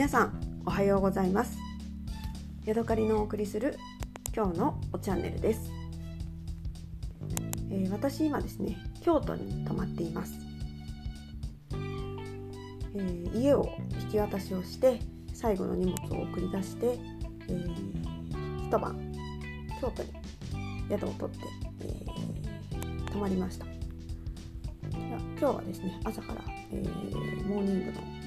皆さんおはようございます。ヤドカリのお送りする今日のおチャンネルです、えー、私今ですね京都に泊まっています、えー、家を引き渡しをして最後の荷物を送り出して、えー、一晩京都に宿を取って、えー、泊まりました。今日はですね朝から、えー、モーニングの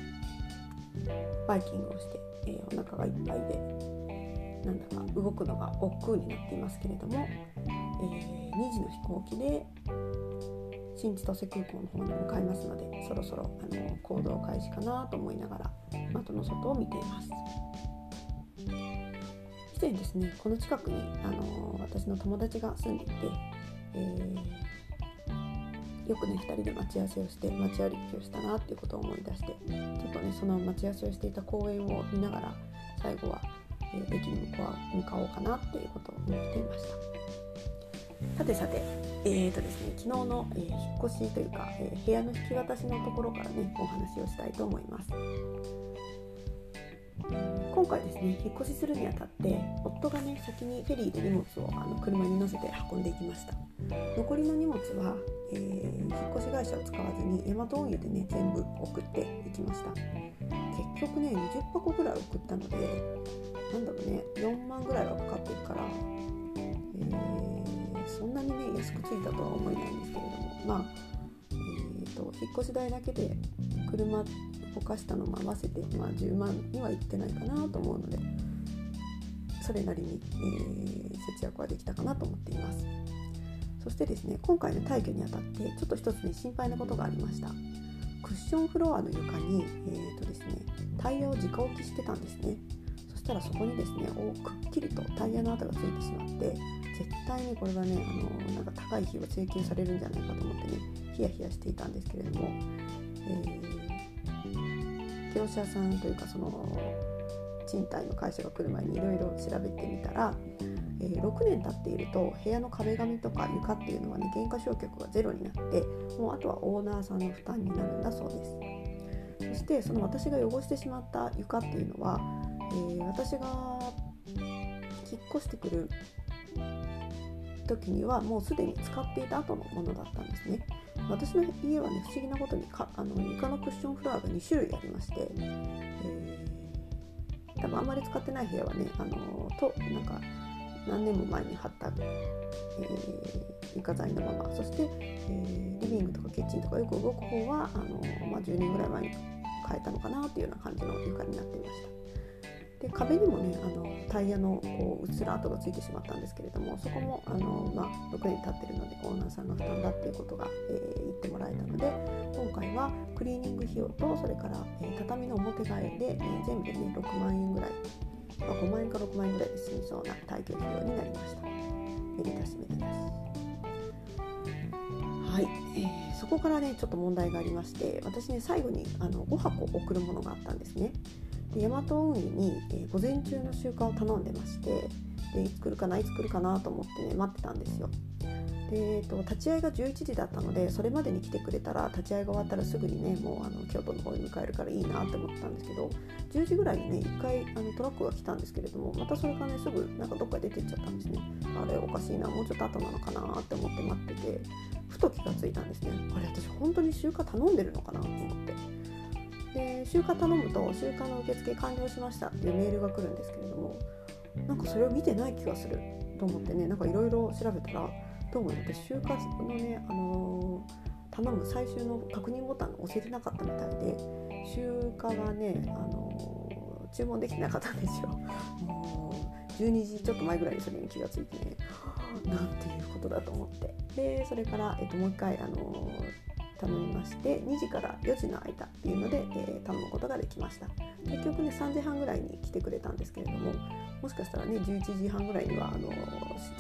バイキングをして、えー、お腹がいっぱいでなんだか動くのが億劫になっていますけれども、えー、2時の飛行機で新千歳空港の方に向かいますのでそろそろあの行動開始かなと思いながら窓の外を見ています。以前ですねこの近くにあの私の友達が住んでいて、えよくね2人で待ち合わせをして待ち歩きをしたなっていうことを思い出してちょっとねその待ち合わせをしていた公園を見ながら最後は、えー、駅に向か向かおうかなっていうことを思っていました。さてさてえーとですね、昨日の、えー、引っ越しというか、えー、部屋の引き渡しのところからねお話をしたいと思います。今回ですね引っ越しするにあたって夫がね先にフェリーで荷物をあの車に乗せて運んでいきました。残りの荷物は、えー、引っ越し会社を使わずにヤマト運輸でね全部送っていきました。結局ね20箱ぐらい送ったのでなんだろうね4万ぐらいはかかってるから、えー、そんなにね安くついたとは思えないんですけれどもまあえーと、引っ越し代だけで車動かしたのも合わせて、まあ、10万にはいってないかなと思うのでそれなりに、えー、節約はできたかなと思っています。そしてですね今回の退去にあたってちょっと一つね心配なことがありました。クッションフロアの床に、えーとですね、タイヤを直置きしてたんですね。そしたらそこにですねくっきりとタイヤの跡がついてしまって絶対にこれはねあのなんか高い費用請求されるんじゃないかと思ってねヒヤヒヤしていたんですけれども、えー、業者さんというかその賃貸の会社が来る前にいろいろ調べてみたら、えー、6年経っていると部屋の壁紙とか床っていうのはね減価償却がゼロになってもうあとはオーナーさんの負担になるんだそうです。そしてその私が汚してしまった床っていうのは、えー、私が引っ越してくる時にはもうすでに使っていた後のものだったんですね。私の家はね不思議なことにかあの床のクッションフロアが2種類ありまして、えー、多分あんまり使ってない部屋はねあのとなんか何年も前に貼った、えー、床材のままそして、えー、リビングとかキッチンとかよく動く方はあの、まあ、10年ぐらい前に変えたのかなっていうような感じの床になっていました。で壁にもねあのタイヤのこううっすら跡がついてしまったんですけれどもそこもあの、まあ、6年経ってるのでオーナーさんの負担だっていうことが、えー、言ってもらえたので今回はクリーニング費用とそれから、えー、畳の表替えで、えー、全部でね6万円ぐらい、まあ、5万円か6万円ぐらいで済みそうな退去費用になりました。めでたしめでたしはい、えー、そこからねちょっと問題がありまして私ね最後にあの5箱送るものがあったんですね。でヤマト運輸に、えー、午前中の集荷を頼んでましてでいつ来るかないつ来るかなと思ってね待ってたんですよ。で、えーと、立ち会いが11時だったのでそれまでに来てくれたら立ち会いが終わったらすぐにねもうあの京都の方に迎えるからいいなって思ってたんですけど10時ぐらいにね1回あのトラックが来たんですけれどもまたそれがねすぐなんかどっか出てっちゃったんですね。あれおかしいなもうちょっと後なのかなって思って待っててふと気がついたんですね。あれ私本当に集荷頼んでるのかなと思って。で集荷頼むと集荷の受付完了しましたっていうメールが来るんですけれどもなんかそれを見てない気がする。と思ってねなんかいろいろ調べたらどうも私集荷のね、あのー、頼む最終の確認ボタンを押せてなかったみたいで集荷がね、あのー、注文できてなかったんですよ。もう12時ちょっと前ぐらいにそれに気がついてね。なんていうことだと思って。でそれから、えっと、もう一回、あのー頼みまして2時から4時の間っていうので、えー、頼むことができました。結局ね3時半ぐらいに来てくれたんですけれどももしかしたらね11時半ぐらいにはあの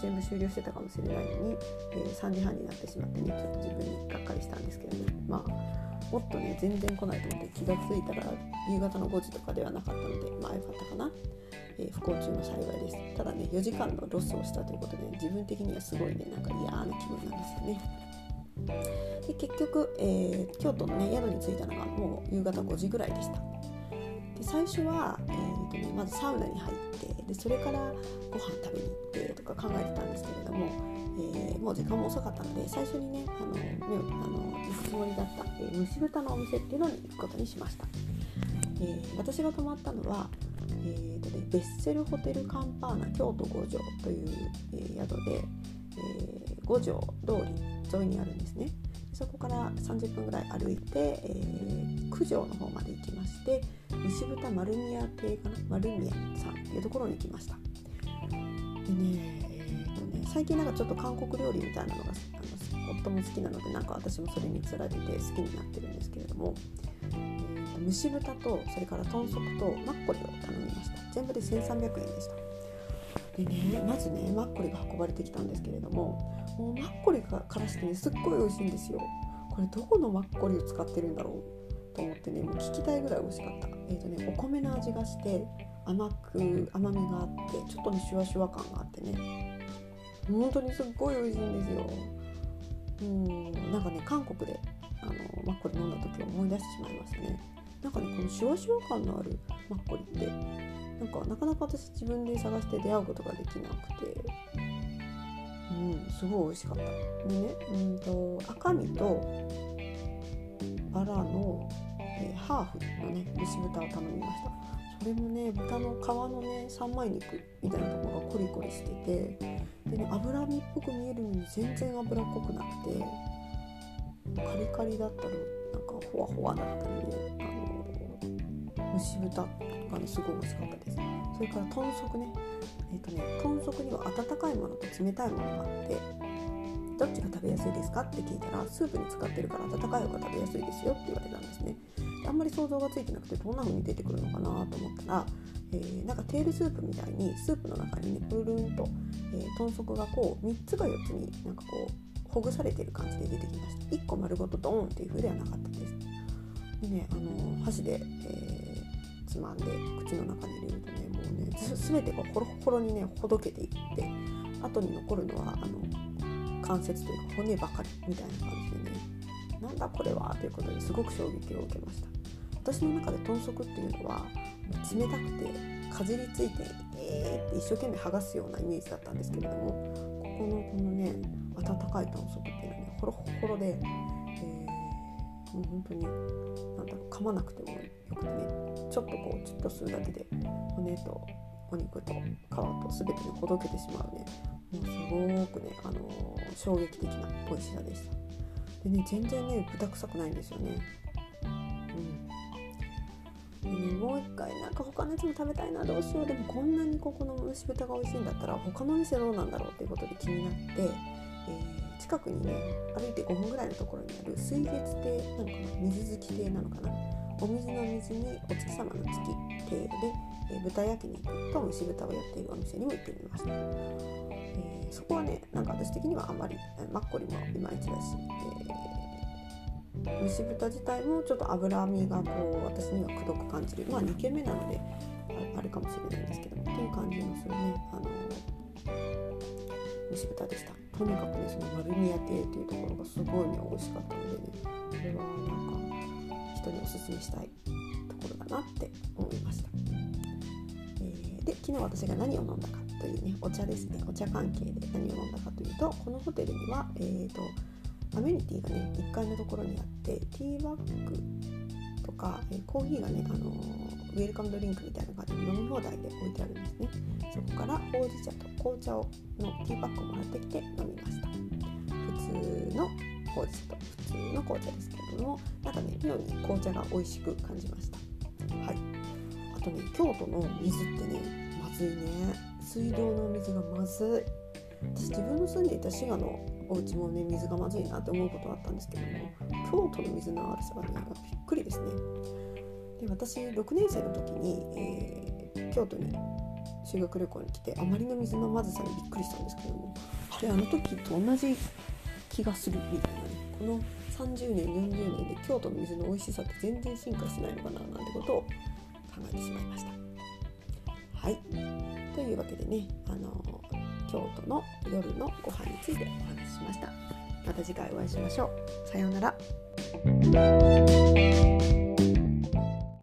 全部終了してたかもしれないのに、えー、3時半になってしまってねちょっと自分にがっかりしたんですけどもまあもっとね全然来ないと思って気が付いたら夕方の5時とかではなかったのでまあよかったかな、えー、不幸中の幸いです。ただね4時間のロスをしたということで、自分的にはすごいねなんか嫌な気分なんですよね。で結局、えー、京都の、ね、宿に着いたのがもう夕方5時ぐらいでした。で最初は、えーとね、まずサウナに入ってでそれからご飯食べに行ってとか考えてたんですけれども、えー、もう時間も遅かったので最初にねあの目あの行くつもりだった、えー、蒸し豚のお店っていうのに行くことにしました、えー、私が泊まったのは、えーとね、ベッセルホテルカンパーナ京都五条という、えー、宿で、えー、五条通り沿いにあるんですね。そこから30分ぐらい歩いて、えー、九条の方まで行きまして西豚丸宮亭かな？丸宮さんっていうところに行きました。でね,、えーとね最近なんかちょっと韓国料理みたいなのがあの夫も好きなのでなんか私もそれにつられて好きになってるんですけれども、えーと蒸し豚とそれから豚足とマッコリを頼みました。全部で1300円でした。でねまずねマッコリが運ばれてきたんですけれどももうマッコリからしてねすっごい美味しいんですよ。これどこのマッコリを使ってるんだろうと思ってねもう聞きたいぐらい美味しかった。えっ、ー、とねお米の味がして甘く甘みがあってちょっとねシュワシュワ感があってね。本当にすっごい美味しいんですよ。うんなんかね韓国であのマッコリ飲んだ時を思い出してしまいましたね。なんかねこのシュワシュワ感のあるマッコリってなんかなかなか私自分で探して出会うことができなくて。うんすごい美味しかった。でねうんと赤身とバラの、え、ハーフのね蒸し豚を頼みました。それもね豚の皮のね三枚肉みたいなところがコリコリしててでね脂身っぽく見えるのに全然脂っこくなくてカリカリだったりなんかホワホワだったりねあの蒸し豚がねすごい美味しかったです。それから豚足ねえっ、ー、とね豚足には温かいものと冷たいものがあってどっちが食べやすいですかって聞いたらスープに使ってるから温かい方が食べやすいですよって言われたんですね。あんまり想像がついてなくてどんな風に出てくるのかなと思ったら、えー、なんかテールスープみたいにスープの中にねプルルンと、えー、豚足がこう3つか4つになんかこうほぐされてる感じで出てきました。1個丸ごとドーンっていう風ではなかったです。でねあの箸で、えー、つまんで口の中に入れるとねもうね全てがホロホロにねほどけていって後に残るのはあの関節というか骨ばかりみたいな感じでねなんだこれはということですごく衝撃を受けました私の中で豚足っていうのは冷たくてかじりついてえーって一生懸命剥がすようなイメージだったんですけれどもここのこのね温かい豚足っていうのはねホロホロで、えー、もう本当になんだろう噛まなくてもよくてね。ちょっとこうちょっとするだけで骨とお肉と皮と全てにほどけてしまうね。もうすごくね、あのー、衝撃的な美味しさでした。でね全然ね豚臭くないんですよね。うん。でねもう一回なんか他のやつも食べたいなどうしよう。でもこんなにここの蒸し豚が美味しいんだったら他の店どうなんだろうっていうことで気になって、えー、近くにね歩いて5分ぐらいのところにある水月亭なのかな水月亭なのかな。お水の水にお月様の月亭でえー、豚焼肉と蒸し豚をやっているお店にも行ってみました、えー、そこはねなんか私的にはあんまりマッコリもいまいちだし、えー、蒸し豚自体もちょっと脂身がこう私にはくどく感じるまあ2軒目なのであるかもしれないんですけどっていう感じのするねあの蒸し豚でした。とにかくねその丸宮亭というところがすごいね美味しかったのでねこれはなんか人におすすめしたいところだなって思いました。えーで昨日私が何を飲んだかというねお茶ですね。お茶関係で何を飲んだかというとこのホテルには、えーと、アメニティがね1階のところにあってティーバッグとか、えー、コーヒーがね、あの、ウェルカムドリンクみたいな感じで飲み放題で置いてあるんですね。そこからほうじ茶と紅茶をのティーバッグをもらってきて飲みました。普通のほうじ茶と普通の紅茶ですけれどもなんかね妙に紅茶が美味しく感じました。はい。とね京都の水ってねまずいね。水道の水がまずい。私自分の住んでいた滋賀のお家もね水がまずいなって思うことがあったんですけども京都の水の悪さがねびっくりですね。で私6年生の時に、えー、京都に修学旅行に来てあまりの水のまずさにびっくりしたんですけどもあれあの時と同じ気がするみたいな。ねこの30年40年で京都の水の美味しさって全然進化してないのかななんてことを考えてしまいました。はいというわけでねあの京都の夜のご飯についてお話ししました。また次回お会いしましょう。さようなら。